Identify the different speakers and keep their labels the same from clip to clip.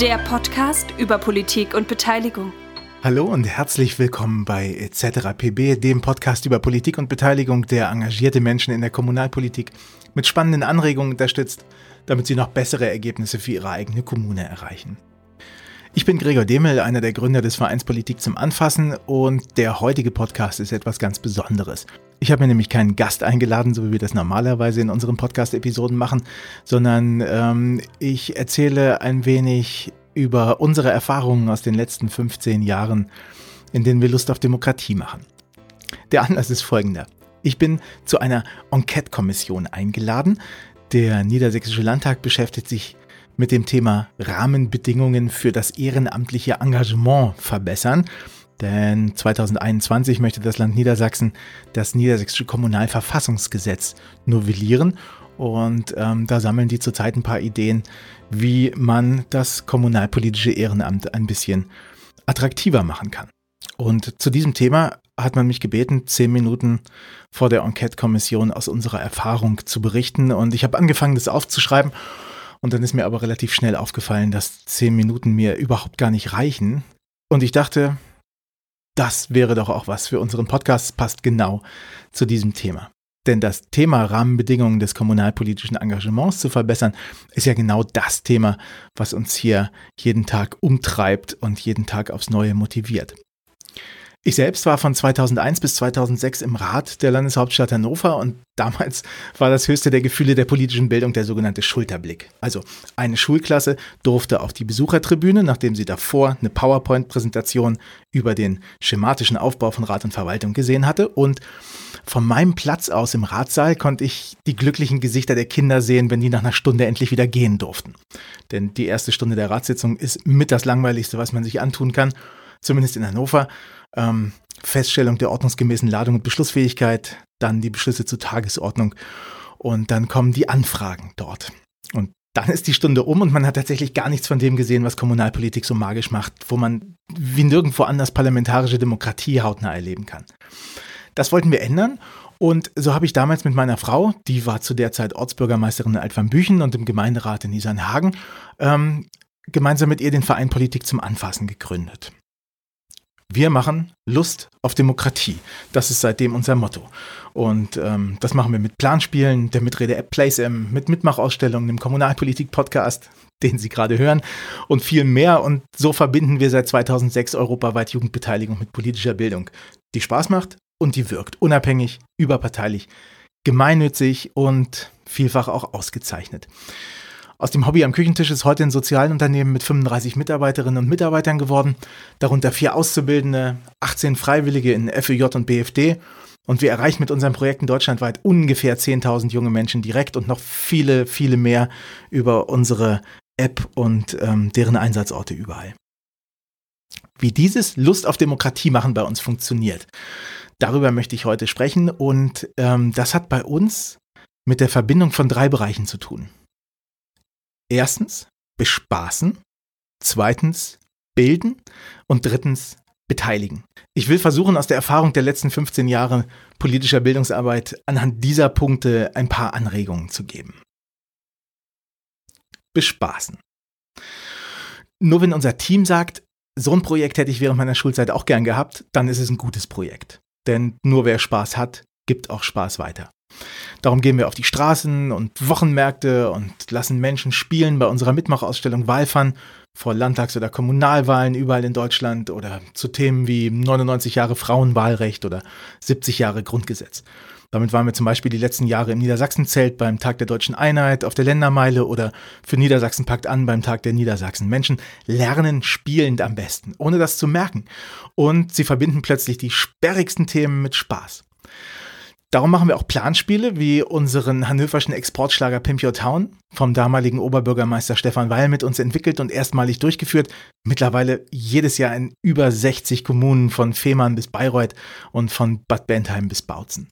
Speaker 1: der Podcast über Politik und Beteiligung.
Speaker 2: Hallo und herzlich willkommen bei etc. PB, dem Podcast über Politik und Beteiligung, der engagierte Menschen in der Kommunalpolitik mit spannenden Anregungen unterstützt, damit sie noch bessere Ergebnisse für ihre eigene Kommune erreichen. Ich bin Gregor Demel, einer der Gründer des Vereins Politik zum Anfassen und der heutige Podcast ist etwas ganz Besonderes. Ich habe mir nämlich keinen Gast eingeladen, so wie wir das normalerweise in unseren Podcast-Episoden machen, sondern ähm, ich erzähle ein wenig über unsere Erfahrungen aus den letzten 15 Jahren, in denen wir Lust auf Demokratie machen. Der Anlass ist folgender. Ich bin zu einer Enquete-Kommission eingeladen. Der Niedersächsische Landtag beschäftigt sich mit dem Thema Rahmenbedingungen für das ehrenamtliche Engagement verbessern. Denn 2021 möchte das Land Niedersachsen das Niedersächsische Kommunalverfassungsgesetz novellieren. Und ähm, da sammeln die zurzeit ein paar Ideen, wie man das kommunalpolitische Ehrenamt ein bisschen attraktiver machen kann. Und zu diesem Thema hat man mich gebeten, zehn Minuten vor der Enquete-Kommission aus unserer Erfahrung zu berichten. Und ich habe angefangen, das aufzuschreiben und dann ist mir aber relativ schnell aufgefallen, dass zehn Minuten mir überhaupt gar nicht reichen. Und ich dachte, das wäre doch auch was für unseren Podcast, passt genau zu diesem Thema. Denn das Thema Rahmenbedingungen des kommunalpolitischen Engagements zu verbessern, ist ja genau das Thema, was uns hier jeden Tag umtreibt und jeden Tag aufs Neue motiviert. Ich selbst war von 2001 bis 2006 im Rat der Landeshauptstadt Hannover und damals war das höchste der Gefühle der politischen Bildung der sogenannte Schulterblick. Also eine Schulklasse durfte auf die Besuchertribüne, nachdem sie davor eine PowerPoint-Präsentation über den schematischen Aufbau von Rat und Verwaltung gesehen hatte und von meinem Platz aus im Ratssaal konnte ich die glücklichen Gesichter der Kinder sehen, wenn die nach einer Stunde endlich wieder gehen durften. Denn die erste Stunde der Ratssitzung ist mit das langweiligste, was man sich antun kann, zumindest in Hannover ähm, Feststellung der ordnungsgemäßen Ladung und Beschlussfähigkeit, dann die Beschlüsse zur Tagesordnung und dann kommen die Anfragen dort. Und dann ist die Stunde um und man hat tatsächlich gar nichts von dem gesehen, was Kommunalpolitik so magisch macht, wo man wie nirgendwo anders parlamentarische Demokratie hautnah erleben kann. Das wollten wir ändern und so habe ich damals mit meiner Frau, die war zu der Zeit Ortsbürgermeisterin in Altwambüchen und im Gemeinderat in Isernhagen, ähm, gemeinsam mit ihr den Verein Politik zum Anfassen gegründet. Wir machen Lust auf Demokratie. Das ist seitdem unser Motto. Und ähm, das machen wir mit Planspielen, der Mitrede-App PlaceM, mit Mitmachausstellungen, dem Kommunalpolitik-Podcast, den Sie gerade hören, und viel mehr. Und so verbinden wir seit 2006 europaweit Jugendbeteiligung mit politischer Bildung, die Spaß macht und die wirkt. Unabhängig, überparteilich, gemeinnützig und vielfach auch ausgezeichnet. Aus dem Hobby am Küchentisch ist heute ein Sozialunternehmen mit 35 Mitarbeiterinnen und Mitarbeitern geworden, darunter vier Auszubildende, 18 Freiwillige in FEJ und BFD. Und wir erreichen mit unseren Projekten deutschlandweit ungefähr 10.000 junge Menschen direkt und noch viele, viele mehr über unsere App und ähm, deren Einsatzorte überall. Wie dieses Lust auf Demokratie machen bei uns funktioniert, darüber möchte ich heute sprechen und ähm, das hat bei uns mit der Verbindung von drei Bereichen zu tun. Erstens bespaßen, zweitens bilden und drittens beteiligen. Ich will versuchen, aus der Erfahrung der letzten 15 Jahre politischer Bildungsarbeit anhand dieser Punkte ein paar Anregungen zu geben. Bespaßen. Nur wenn unser Team sagt, so ein Projekt hätte ich während meiner Schulzeit auch gern gehabt, dann ist es ein gutes Projekt. Denn nur wer Spaß hat, gibt auch Spaß weiter. Darum gehen wir auf die Straßen und Wochenmärkte und lassen Menschen spielen bei unserer Mitmachausstellung Wahlfan vor Landtags- oder Kommunalwahlen überall in Deutschland oder zu Themen wie 99 Jahre Frauenwahlrecht oder 70 Jahre Grundgesetz. Damit waren wir zum Beispiel die letzten Jahre im Niedersachsenzelt beim Tag der Deutschen Einheit, auf der Ländermeile oder für Niedersachsen packt an beim Tag der Niedersachsen. Menschen lernen spielend am besten, ohne das zu merken. Und sie verbinden plötzlich die sperrigsten Themen mit Spaß. Darum machen wir auch Planspiele wie unseren hannoverschen Exportschlager Pimp Your Town vom damaligen Oberbürgermeister Stefan Weil mit uns entwickelt und erstmalig durchgeführt. Mittlerweile jedes Jahr in über 60 Kommunen von Fehmarn bis Bayreuth und von Bad Bentheim bis Bautzen.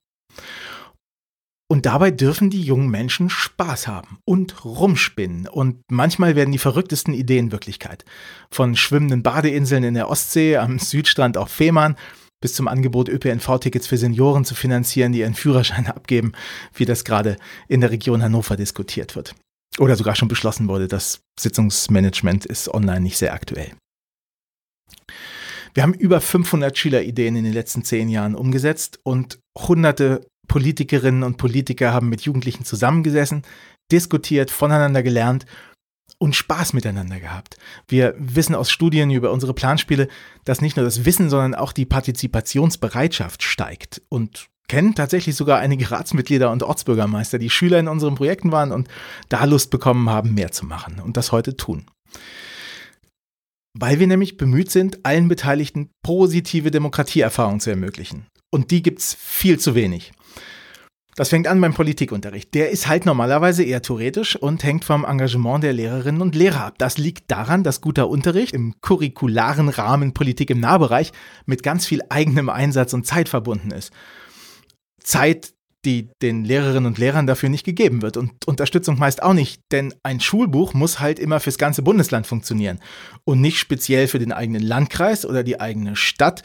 Speaker 2: Und dabei dürfen die jungen Menschen Spaß haben und rumspinnen. Und manchmal werden die verrücktesten Ideen Wirklichkeit. Von schwimmenden Badeinseln in der Ostsee am Südstrand auf Fehmarn bis zum Angebot, ÖPNV-Tickets für Senioren zu finanzieren, die ihren Führerschein abgeben, wie das gerade in der Region Hannover diskutiert wird. Oder sogar schon beschlossen wurde, das Sitzungsmanagement ist online nicht sehr aktuell. Wir haben über 500 Schülerideen in den letzten zehn Jahren umgesetzt und hunderte Politikerinnen und Politiker haben mit Jugendlichen zusammengesessen, diskutiert, voneinander gelernt und Spaß miteinander gehabt. Wir wissen aus Studien über unsere Planspiele, dass nicht nur das Wissen, sondern auch die Partizipationsbereitschaft steigt und kennen tatsächlich sogar einige Ratsmitglieder und Ortsbürgermeister, die Schüler in unseren Projekten waren und da Lust bekommen haben, mehr zu machen und das heute tun. Weil wir nämlich bemüht sind, allen Beteiligten positive Demokratieerfahrungen zu ermöglichen. Und die gibt's viel zu wenig. Das fängt an beim Politikunterricht. Der ist halt normalerweise eher theoretisch und hängt vom Engagement der Lehrerinnen und Lehrer ab. Das liegt daran, dass guter Unterricht im curricularen Rahmen Politik im Nahbereich mit ganz viel eigenem Einsatz und Zeit verbunden ist. Zeit, die den Lehrerinnen und Lehrern dafür nicht gegeben wird und Unterstützung meist auch nicht, denn ein Schulbuch muss halt immer fürs ganze Bundesland funktionieren und nicht speziell für den eigenen Landkreis oder die eigene Stadt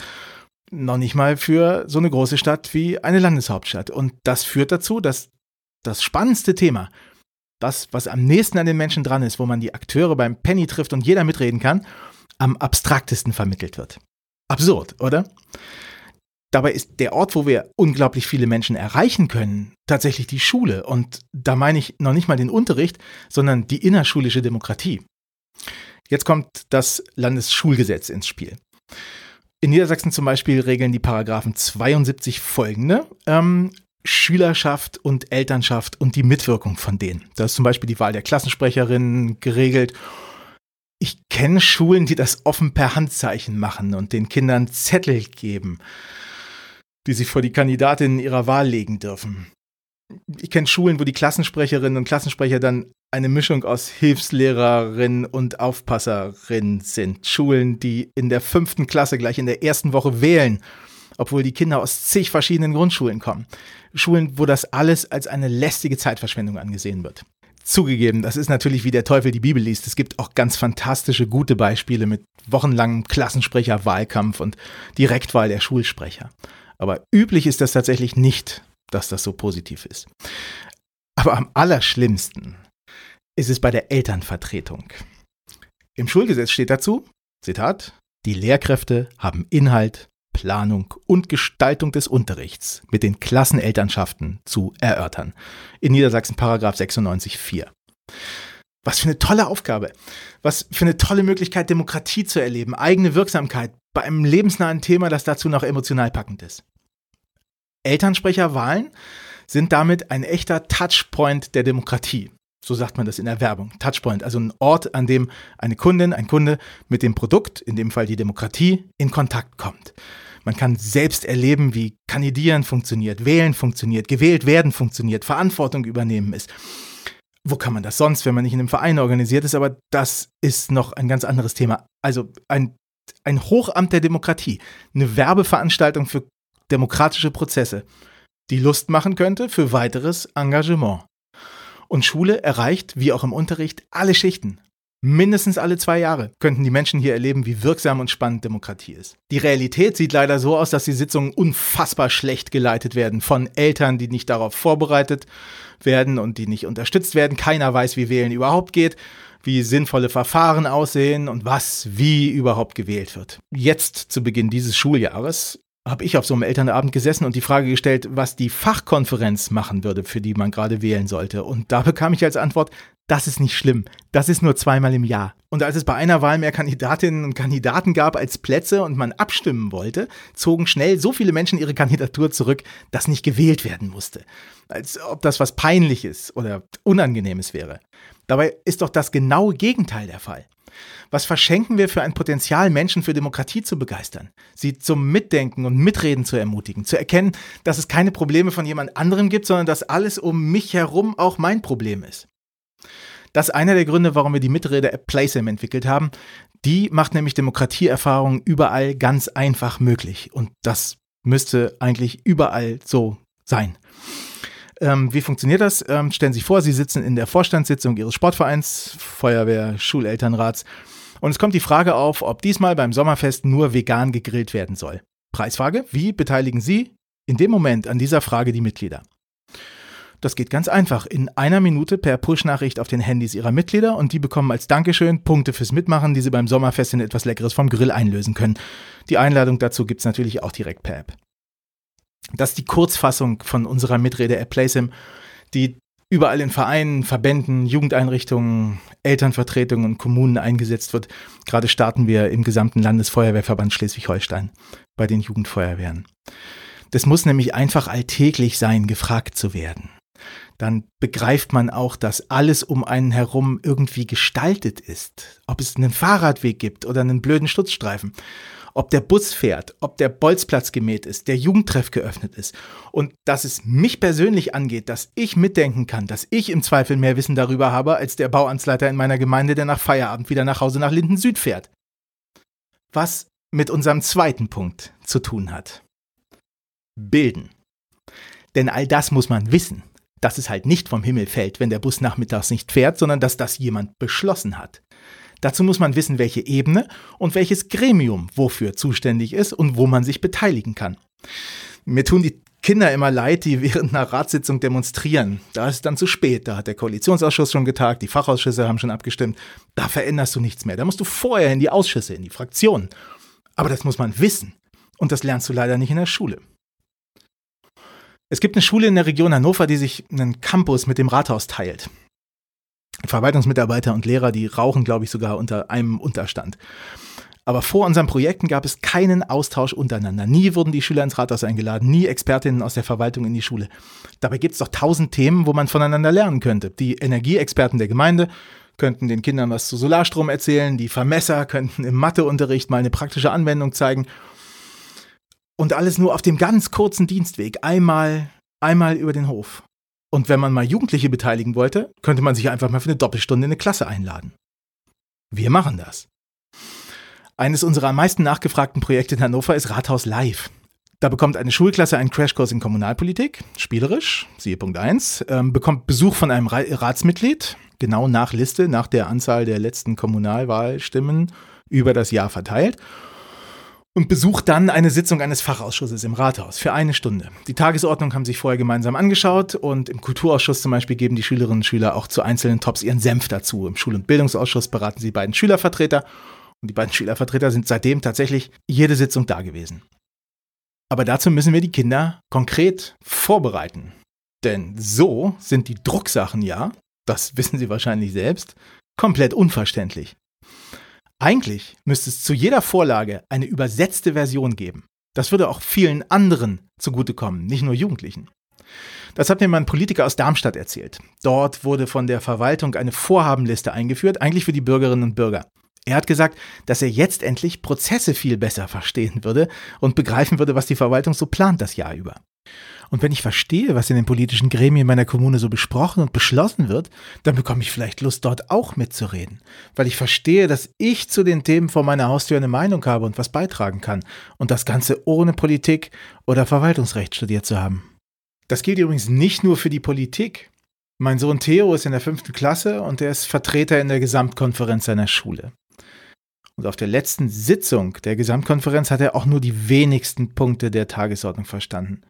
Speaker 2: noch nicht mal für so eine große Stadt wie eine Landeshauptstadt. Und das führt dazu, dass das spannendste Thema, das, was am nächsten an den Menschen dran ist, wo man die Akteure beim Penny trifft und jeder mitreden kann, am abstraktesten vermittelt wird. Absurd, oder? Dabei ist der Ort, wo wir unglaublich viele Menschen erreichen können, tatsächlich die Schule. Und da meine ich noch nicht mal den Unterricht, sondern die innerschulische Demokratie. Jetzt kommt das Landesschulgesetz ins Spiel. In Niedersachsen zum Beispiel regeln die Paragraphen 72 folgende. Ähm, Schülerschaft und Elternschaft und die Mitwirkung von denen. Da ist zum Beispiel die Wahl der Klassensprecherinnen geregelt. Ich kenne Schulen, die das offen per Handzeichen machen und den Kindern Zettel geben, die sie vor die Kandidatinnen ihrer Wahl legen dürfen. Ich kenne Schulen, wo die Klassensprecherinnen und Klassensprecher dann eine Mischung aus Hilfslehrerin und Aufpasserin sind. Schulen, die in der fünften Klasse gleich in der ersten Woche wählen, obwohl die Kinder aus zig verschiedenen Grundschulen kommen. Schulen, wo das alles als eine lästige Zeitverschwendung angesehen wird. Zugegeben, das ist natürlich wie der Teufel die Bibel liest. Es gibt auch ganz fantastische, gute Beispiele mit wochenlangem Klassensprecher-Wahlkampf und Direktwahl der Schulsprecher. Aber üblich ist das tatsächlich nicht, dass das so positiv ist. Aber am allerschlimmsten ist es bei der Elternvertretung. Im Schulgesetz steht dazu, Zitat, die Lehrkräfte haben Inhalt, Planung und Gestaltung des Unterrichts mit den Klassenelternschaften zu erörtern. In Niedersachsen Paragraph 96.4. Was für eine tolle Aufgabe. Was für eine tolle Möglichkeit, Demokratie zu erleben, eigene Wirksamkeit bei einem lebensnahen Thema, das dazu noch emotional packend ist. Elternsprecherwahlen sind damit ein echter Touchpoint der Demokratie. So sagt man das in der Werbung. Touchpoint, also ein Ort, an dem eine Kundin, ein Kunde mit dem Produkt, in dem Fall die Demokratie, in Kontakt kommt. Man kann selbst erleben, wie Kandidieren funktioniert, Wählen funktioniert, gewählt werden funktioniert, Verantwortung übernehmen ist. Wo kann man das sonst, wenn man nicht in einem Verein organisiert ist? Aber das ist noch ein ganz anderes Thema. Also ein, ein Hochamt der Demokratie, eine Werbeveranstaltung für demokratische Prozesse, die Lust machen könnte für weiteres Engagement. Und Schule erreicht, wie auch im Unterricht, alle Schichten. Mindestens alle zwei Jahre könnten die Menschen hier erleben, wie wirksam und spannend Demokratie ist. Die Realität sieht leider so aus, dass die Sitzungen unfassbar schlecht geleitet werden von Eltern, die nicht darauf vorbereitet werden und die nicht unterstützt werden. Keiner weiß, wie Wählen überhaupt geht, wie sinnvolle Verfahren aussehen und was wie überhaupt gewählt wird. Jetzt zu Beginn dieses Schuljahres habe ich auf so einem Elternabend gesessen und die Frage gestellt, was die Fachkonferenz machen würde, für die man gerade wählen sollte. Und da bekam ich als Antwort, das ist nicht schlimm. Das ist nur zweimal im Jahr. Und als es bei einer Wahl mehr Kandidatinnen und Kandidaten gab als Plätze und man abstimmen wollte, zogen schnell so viele Menschen ihre Kandidatur zurück, dass nicht gewählt werden musste. Als ob das was Peinliches oder Unangenehmes wäre. Dabei ist doch das genaue Gegenteil der Fall. Was verschenken wir für ein Potenzial, Menschen für Demokratie zu begeistern, sie zum Mitdenken und Mitreden zu ermutigen, zu erkennen, dass es keine Probleme von jemand anderem gibt, sondern dass alles um mich herum auch mein Problem ist. Das ist einer der Gründe, warum wir die Mitrede-App PlaySim entwickelt haben. Die macht nämlich Demokratieerfahrungen überall ganz einfach möglich. Und das müsste eigentlich überall so sein. Ähm, wie funktioniert das? Ähm, stellen Sie sich vor, Sie sitzen in der Vorstandssitzung Ihres Sportvereins, Feuerwehr, Schulelternrats. Und es kommt die Frage auf, ob diesmal beim Sommerfest nur vegan gegrillt werden soll. Preisfrage, wie beteiligen Sie in dem Moment an dieser Frage die Mitglieder? Das geht ganz einfach. In einer Minute per Push-Nachricht auf den Handys ihrer Mitglieder und die bekommen als Dankeschön Punkte fürs Mitmachen, die sie beim Sommerfest in etwas Leckeres vom Grill einlösen können. Die Einladung dazu gibt es natürlich auch direkt per App. Das ist die Kurzfassung von unserer Mitrede-App PlaySim, die überall in Vereinen, Verbänden, Jugendeinrichtungen, Elternvertretungen und Kommunen eingesetzt wird. Gerade starten wir im gesamten Landesfeuerwehrverband Schleswig-Holstein bei den Jugendfeuerwehren. Das muss nämlich einfach alltäglich sein, gefragt zu werden. Dann begreift man auch, dass alles um einen herum irgendwie gestaltet ist. Ob es einen Fahrradweg gibt oder einen blöden Stutzstreifen ob der Bus fährt, ob der Bolzplatz gemäht ist, der Jugendtreff geöffnet ist und dass es mich persönlich angeht, dass ich mitdenken kann, dass ich im Zweifel mehr Wissen darüber habe als der Bauamtsleiter in meiner Gemeinde, der nach Feierabend wieder nach Hause nach Linden Süd fährt. Was mit unserem zweiten Punkt zu tun hat. Bilden. Denn all das muss man wissen, dass es halt nicht vom Himmel fällt, wenn der Bus nachmittags nicht fährt, sondern dass das jemand beschlossen hat. Dazu muss man wissen, welche Ebene und welches Gremium wofür zuständig ist und wo man sich beteiligen kann. Mir tun die Kinder immer leid, die während einer Ratssitzung demonstrieren. Da ist es dann zu spät. Da hat der Koalitionsausschuss schon getagt, die Fachausschüsse haben schon abgestimmt. Da veränderst du nichts mehr. Da musst du vorher in die Ausschüsse, in die Fraktionen. Aber das muss man wissen. Und das lernst du leider nicht in der Schule. Es gibt eine Schule in der Region Hannover, die sich einen Campus mit dem Rathaus teilt. Verwaltungsmitarbeiter und Lehrer, die rauchen, glaube ich, sogar unter einem Unterstand. Aber vor unseren Projekten gab es keinen Austausch untereinander. Nie wurden die Schüler ins Rathaus eingeladen, nie Expertinnen aus der Verwaltung in die Schule. Dabei gibt es doch tausend Themen, wo man voneinander lernen könnte. Die Energieexperten der Gemeinde könnten den Kindern was zu Solarstrom erzählen, die Vermesser könnten im Matheunterricht mal eine praktische Anwendung zeigen. Und alles nur auf dem ganz kurzen Dienstweg, einmal, einmal über den Hof. Und wenn man mal Jugendliche beteiligen wollte, könnte man sich einfach mal für eine Doppelstunde in eine Klasse einladen. Wir machen das. Eines unserer am meisten nachgefragten Projekte in Hannover ist Rathaus Live. Da bekommt eine Schulklasse einen Crashkurs in Kommunalpolitik, spielerisch, siehe Punkt 1, ähm, bekommt Besuch von einem Ratsmitglied, genau nach Liste, nach der Anzahl der letzten Kommunalwahlstimmen über das Jahr verteilt und besucht dann eine Sitzung eines Fachausschusses im Rathaus für eine Stunde. Die Tagesordnung haben sich vorher gemeinsam angeschaut und im Kulturausschuss zum Beispiel geben die Schülerinnen und Schüler auch zu einzelnen Tops ihren Senf dazu. Im Schul- und Bildungsausschuss beraten sie beiden Schülervertreter und die beiden Schülervertreter sind seitdem tatsächlich jede Sitzung da gewesen. Aber dazu müssen wir die Kinder konkret vorbereiten. Denn so sind die Drucksachen ja, das wissen sie wahrscheinlich selbst, komplett unverständlich. Eigentlich müsste es zu jeder Vorlage eine übersetzte Version geben. Das würde auch vielen anderen zugutekommen, nicht nur Jugendlichen. Das hat mir mein Politiker aus Darmstadt erzählt. Dort wurde von der Verwaltung eine Vorhabenliste eingeführt, eigentlich für die Bürgerinnen und Bürger. Er hat gesagt, dass er jetzt endlich Prozesse viel besser verstehen würde und begreifen würde, was die Verwaltung so plant das Jahr über. Und wenn ich verstehe, was in den politischen Gremien meiner Kommune so besprochen und beschlossen wird, dann bekomme ich vielleicht Lust, dort auch mitzureden. Weil ich verstehe, dass ich zu den Themen vor meiner Haustür eine Meinung habe und was beitragen kann. Und das Ganze ohne Politik oder Verwaltungsrecht studiert zu haben. Das gilt übrigens nicht nur für die Politik. Mein Sohn Theo ist in der fünften Klasse und er ist Vertreter in der Gesamtkonferenz seiner Schule. Und auf der letzten Sitzung der Gesamtkonferenz hat er auch nur die wenigsten Punkte der Tagesordnung verstanden.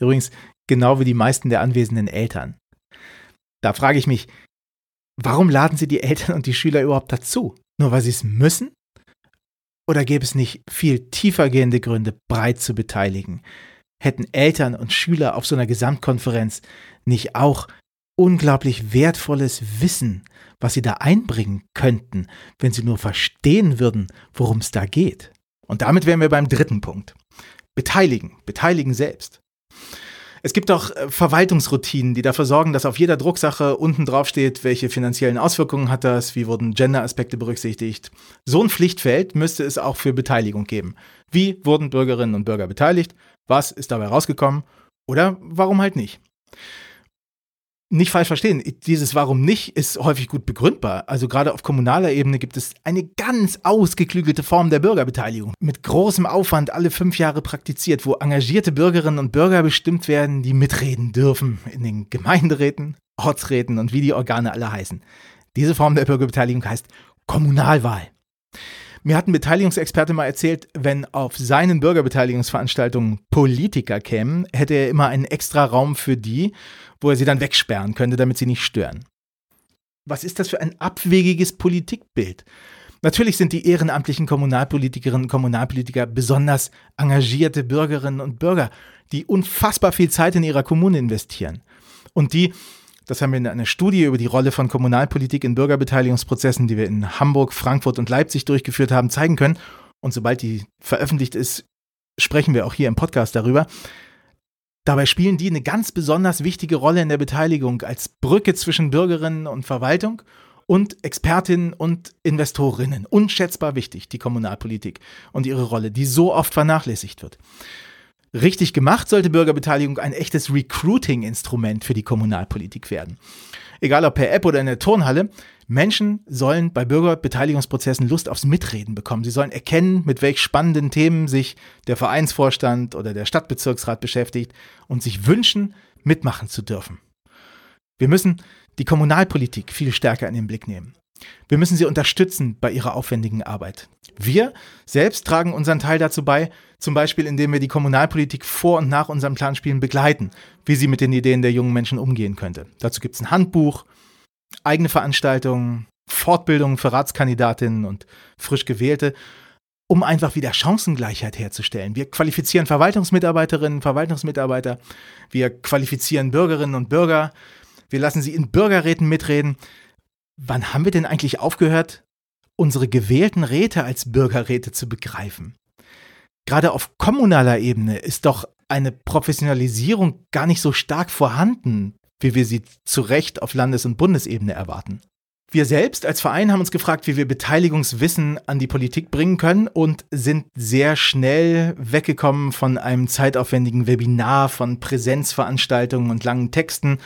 Speaker 2: Übrigens genau wie die meisten der anwesenden Eltern. Da frage ich mich, warum laden Sie die Eltern und die Schüler überhaupt dazu? Nur weil sie es müssen? Oder gäbe es nicht viel tiefergehende Gründe, breit zu beteiligen? Hätten Eltern und Schüler auf so einer Gesamtkonferenz nicht auch unglaublich wertvolles Wissen, was sie da einbringen könnten, wenn sie nur verstehen würden, worum es da geht? Und damit wären wir beim dritten Punkt. Beteiligen, beteiligen selbst. Es gibt auch äh, Verwaltungsroutinen, die dafür sorgen, dass auf jeder Drucksache unten drauf steht, welche finanziellen Auswirkungen hat das, wie wurden Gender-Aspekte berücksichtigt. So ein Pflichtfeld müsste es auch für Beteiligung geben. Wie wurden Bürgerinnen und Bürger beteiligt? Was ist dabei rausgekommen? Oder warum halt nicht? Nicht falsch verstehen, dieses Warum nicht ist häufig gut begründbar. Also gerade auf kommunaler Ebene gibt es eine ganz ausgeklügelte Form der Bürgerbeteiligung, mit großem Aufwand alle fünf Jahre praktiziert, wo engagierte Bürgerinnen und Bürger bestimmt werden, die mitreden dürfen in den Gemeinderäten, Ortsräten und wie die Organe alle heißen. Diese Form der Bürgerbeteiligung heißt Kommunalwahl. Mir hat ein Beteiligungsexperte mal erzählt, wenn auf seinen Bürgerbeteiligungsveranstaltungen Politiker kämen, hätte er immer einen extra Raum für die, wo er sie dann wegsperren könnte, damit sie nicht stören. Was ist das für ein abwegiges Politikbild? Natürlich sind die ehrenamtlichen Kommunalpolitikerinnen und Kommunalpolitiker besonders engagierte Bürgerinnen und Bürger, die unfassbar viel Zeit in ihrer Kommune investieren. Und die, das haben wir in einer Studie über die Rolle von Kommunalpolitik in Bürgerbeteiligungsprozessen, die wir in Hamburg, Frankfurt und Leipzig durchgeführt haben, zeigen können. Und sobald die veröffentlicht ist, sprechen wir auch hier im Podcast darüber. Dabei spielen die eine ganz besonders wichtige Rolle in der Beteiligung als Brücke zwischen Bürgerinnen und Verwaltung und Expertinnen und Investorinnen. Unschätzbar wichtig, die Kommunalpolitik und ihre Rolle, die so oft vernachlässigt wird. Richtig gemacht sollte Bürgerbeteiligung ein echtes Recruiting-Instrument für die Kommunalpolitik werden. Egal ob per App oder in der Turnhalle, Menschen sollen bei Bürgerbeteiligungsprozessen Lust aufs Mitreden bekommen. Sie sollen erkennen, mit welch spannenden Themen sich der Vereinsvorstand oder der Stadtbezirksrat beschäftigt und sich wünschen, mitmachen zu dürfen. Wir müssen die Kommunalpolitik viel stärker in den Blick nehmen. Wir müssen sie unterstützen bei ihrer aufwendigen Arbeit. Wir selbst tragen unseren Teil dazu bei, zum Beispiel indem wir die Kommunalpolitik vor und nach unserem Planspielen begleiten, wie sie mit den Ideen der jungen Menschen umgehen könnte. Dazu gibt es ein Handbuch, eigene Veranstaltungen, Fortbildungen für Ratskandidatinnen und frisch gewählte, um einfach wieder Chancengleichheit herzustellen. Wir qualifizieren Verwaltungsmitarbeiterinnen, Verwaltungsmitarbeiter, wir qualifizieren Bürgerinnen und Bürger, wir lassen sie in Bürgerräten mitreden. Wann haben wir denn eigentlich aufgehört, unsere gewählten Räte als Bürgerräte zu begreifen? Gerade auf kommunaler Ebene ist doch eine Professionalisierung gar nicht so stark vorhanden, wie wir sie zu Recht auf Landes- und Bundesebene erwarten. Wir selbst als Verein haben uns gefragt, wie wir Beteiligungswissen an die Politik bringen können und sind sehr schnell weggekommen von einem zeitaufwendigen Webinar, von Präsenzveranstaltungen und langen Texten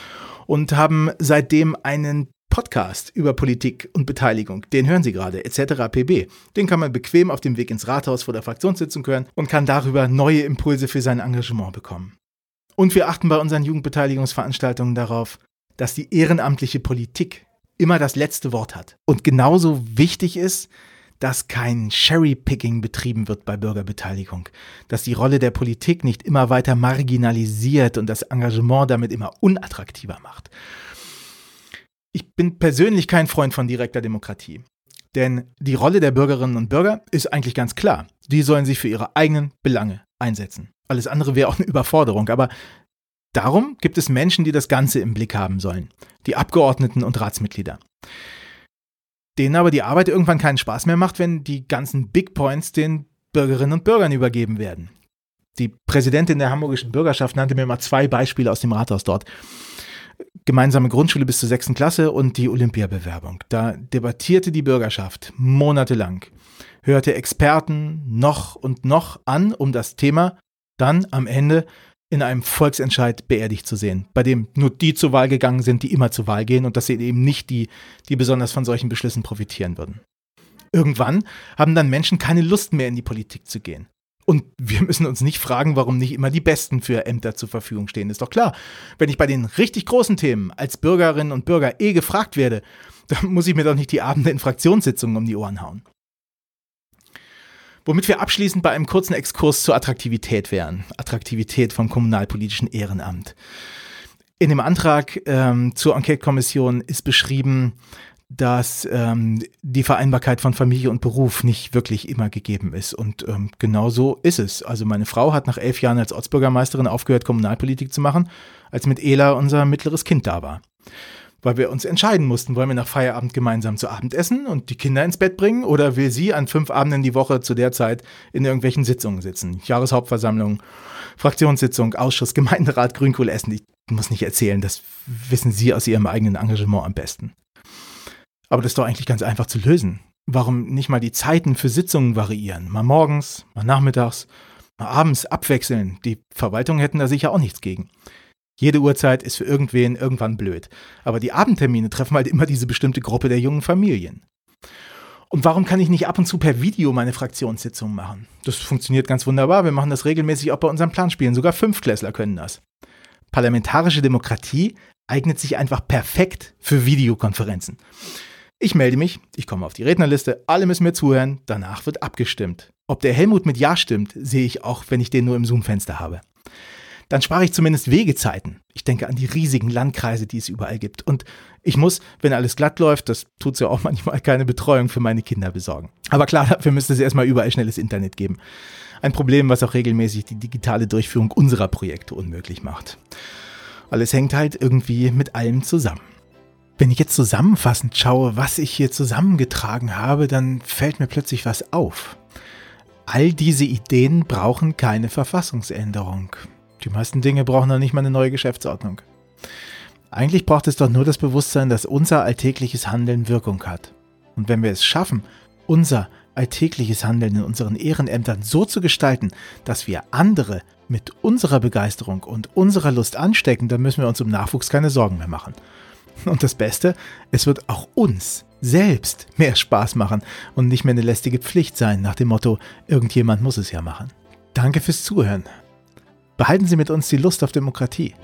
Speaker 2: und haben seitdem einen Podcast über Politik und Beteiligung. Den hören Sie gerade, etc. pb. Den kann man bequem auf dem Weg ins Rathaus vor der Fraktionssitzung hören und kann darüber neue Impulse für sein Engagement bekommen. Und wir achten bei unseren Jugendbeteiligungsveranstaltungen darauf, dass die ehrenamtliche Politik immer das letzte Wort hat. Und genauso wichtig ist, dass kein Cherry-Picking betrieben wird bei Bürgerbeteiligung, dass die Rolle der Politik nicht immer weiter marginalisiert und das Engagement damit immer unattraktiver macht. Ich bin persönlich kein Freund von direkter Demokratie. Denn die Rolle der Bürgerinnen und Bürger ist eigentlich ganz klar. Die sollen sich für ihre eigenen Belange einsetzen. Alles andere wäre auch eine Überforderung. Aber darum gibt es Menschen, die das Ganze im Blick haben sollen. Die Abgeordneten und Ratsmitglieder denen aber die Arbeit irgendwann keinen Spaß mehr macht, wenn die ganzen Big Points den Bürgerinnen und Bürgern übergeben werden. Die Präsidentin der hamburgischen Bürgerschaft nannte mir mal zwei Beispiele aus dem Rathaus dort. Gemeinsame Grundschule bis zur sechsten Klasse und die Olympiabewerbung. Da debattierte die Bürgerschaft monatelang, hörte Experten noch und noch an, um das Thema dann am Ende in einem Volksentscheid beerdigt zu sehen, bei dem nur die zur Wahl gegangen sind, die immer zur Wahl gehen und das sind eben nicht die, die besonders von solchen Beschlüssen profitieren würden. Irgendwann haben dann Menschen keine Lust mehr in die Politik zu gehen. Und wir müssen uns nicht fragen, warum nicht immer die Besten für Ämter zur Verfügung stehen. Ist doch klar, wenn ich bei den richtig großen Themen als Bürgerinnen und Bürger eh gefragt werde, dann muss ich mir doch nicht die Abende in Fraktionssitzungen um die Ohren hauen. Womit wir abschließend bei einem kurzen Exkurs zur Attraktivität wären. Attraktivität vom kommunalpolitischen Ehrenamt. In dem Antrag ähm, zur Enquete-Kommission ist beschrieben, dass ähm, die Vereinbarkeit von Familie und Beruf nicht wirklich immer gegeben ist. Und ähm, genau so ist es. Also meine Frau hat nach elf Jahren als Ortsbürgermeisterin aufgehört, Kommunalpolitik zu machen, als mit Ela unser mittleres Kind da war weil wir uns entscheiden mussten, wollen wir nach Feierabend gemeinsam zu Abend essen und die Kinder ins Bett bringen oder will sie an fünf Abenden die Woche zu der Zeit in irgendwelchen Sitzungen sitzen? Jahreshauptversammlung, Fraktionssitzung, Ausschuss, Gemeinderat, Grünkohl essen. Ich muss nicht erzählen, das wissen Sie aus Ihrem eigenen Engagement am besten. Aber das ist doch eigentlich ganz einfach zu lösen. Warum nicht mal die Zeiten für Sitzungen variieren? Mal morgens, mal nachmittags, mal abends abwechseln. Die Verwaltung hätten da sicher auch nichts gegen. Jede Uhrzeit ist für irgendwen irgendwann blöd. Aber die Abendtermine treffen halt immer diese bestimmte Gruppe der jungen Familien. Und warum kann ich nicht ab und zu per Video meine Fraktionssitzungen machen? Das funktioniert ganz wunderbar. Wir machen das regelmäßig auch bei unseren Planspielen. Sogar Fünftklässler können das. Parlamentarische Demokratie eignet sich einfach perfekt für Videokonferenzen. Ich melde mich, ich komme auf die Rednerliste, alle müssen mir zuhören, danach wird abgestimmt. Ob der Helmut mit Ja stimmt, sehe ich auch, wenn ich den nur im Zoom-Fenster habe. Dann spare ich zumindest Wegezeiten. Ich denke an die riesigen Landkreise, die es überall gibt. Und ich muss, wenn alles glatt läuft, das tut es ja auch manchmal, keine Betreuung für meine Kinder besorgen. Aber klar, dafür müsste es erstmal überall schnelles Internet geben. Ein Problem, was auch regelmäßig die digitale Durchführung unserer Projekte unmöglich macht. Alles hängt halt irgendwie mit allem zusammen. Wenn ich jetzt zusammenfassend schaue, was ich hier zusammengetragen habe, dann fällt mir plötzlich was auf. All diese Ideen brauchen keine Verfassungsänderung. Die meisten Dinge brauchen noch nicht mal eine neue Geschäftsordnung. Eigentlich braucht es doch nur das Bewusstsein, dass unser alltägliches Handeln Wirkung hat. Und wenn wir es schaffen, unser alltägliches Handeln in unseren Ehrenämtern so zu gestalten, dass wir andere mit unserer Begeisterung und unserer Lust anstecken, dann müssen wir uns um Nachwuchs keine Sorgen mehr machen. Und das Beste, es wird auch uns selbst mehr Spaß machen und nicht mehr eine lästige Pflicht sein nach dem Motto, irgendjemand muss es ja machen. Danke fürs Zuhören. Behalten Sie mit uns die Lust auf Demokratie.